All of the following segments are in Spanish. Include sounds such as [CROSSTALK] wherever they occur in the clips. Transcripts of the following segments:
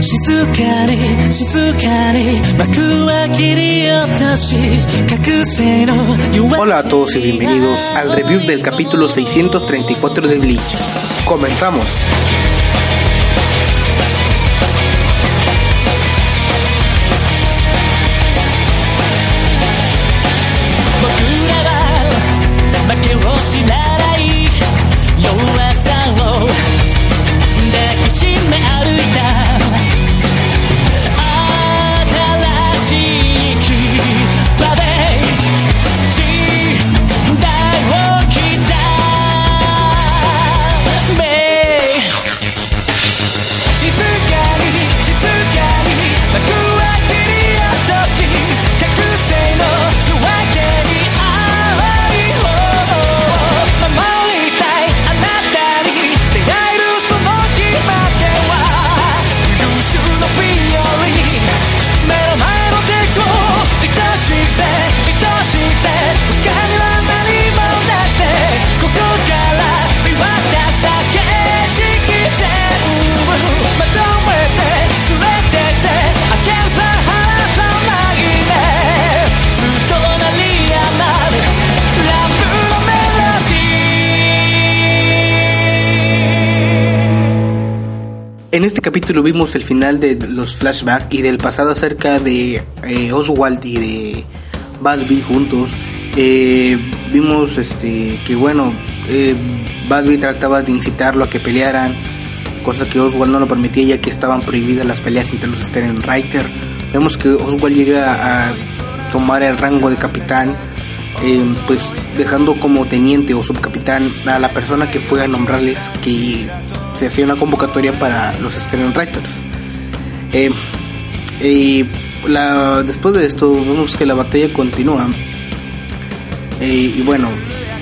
静かに静かに幕は切り落とし覚醒の弱 Hola a todos y bienvenidos al review del capítulo 634 de Bleach. Comenzamos. 僕らは負けを知ら En este capítulo vimos el final de los flashbacks y del pasado acerca de eh, Oswald y de Busby juntos. Eh, vimos este que bueno, eh, trataba de incitarlo a que pelearan, cosa que Oswald no lo permitía ya que estaban prohibidas las peleas entre los Sternreiter. Vemos que Oswald llega a tomar el rango de capitán, eh, pues dejando como teniente o subcapitán a la persona que fue a nombrarles que se hacía una convocatoria para los Sternreiters. Eh, y la, después de esto vemos que la batalla continúa. Eh, y bueno,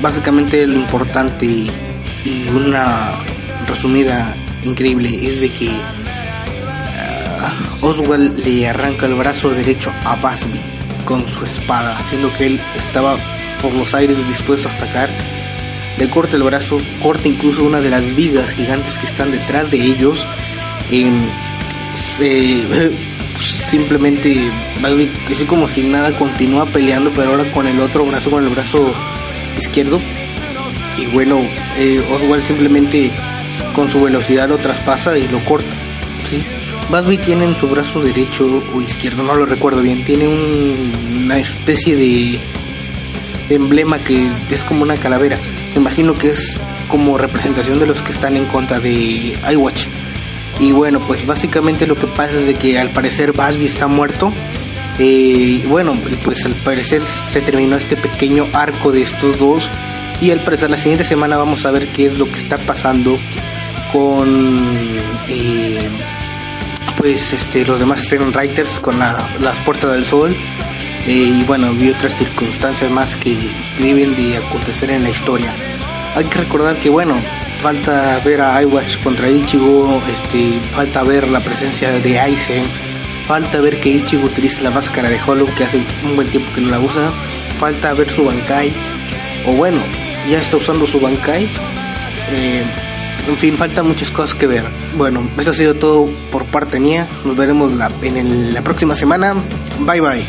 básicamente lo importante y, una resumida increíble es de que ah, Oswald le arranca el brazo derecho a Busby con su espada, haciendo que él estaba por los aires dispuesto a atacar. Le corta el brazo, corta incluso una de las vigas gigantes que están detrás de ellos. Em, se- [LAUGHS] simplemente así como si nada, continúa peleando, pero ahora con el otro brazo, con el brazo izquierdo. Y bueno, eh, Oswald simplemente con su velocidad lo traspasa y lo corta. Busby tiene en su brazo derecho o izquierdo, no lo recuerdo bien, tiene un- una especie de, emblema que es como una calavera. Me imagino que es como representación de los que están en contra de iWatch. Y bueno, pues básicamente lo que pasa es de que al parecer Busby está muerto. Eh, bueno, pues al parecer se terminó este pequeño arco de estos dos. Y al parecer la siguiente semana vamos a ver qué es lo que está pasando con este los demás Writers con la- las puertas del sol. Eh, y bueno, y otras circunstancias más que deben de acontecer en la historia. Hay que recordar que bueno, falta ver a iWatch contra Ichigo, este, falta ver la presencia de Aizen, falta ver que Ichigo utiliza la máscara de Hollow que hace un buen tiempo que no la usa, falta ver su Bankai, o bueno, ya está usando su Bankai. Eh, en fin, faltan muchas cosas que ver. Bueno, eso ha sido todo por parte mía. Nos veremos la, en el- la próxima semana. Bye bye.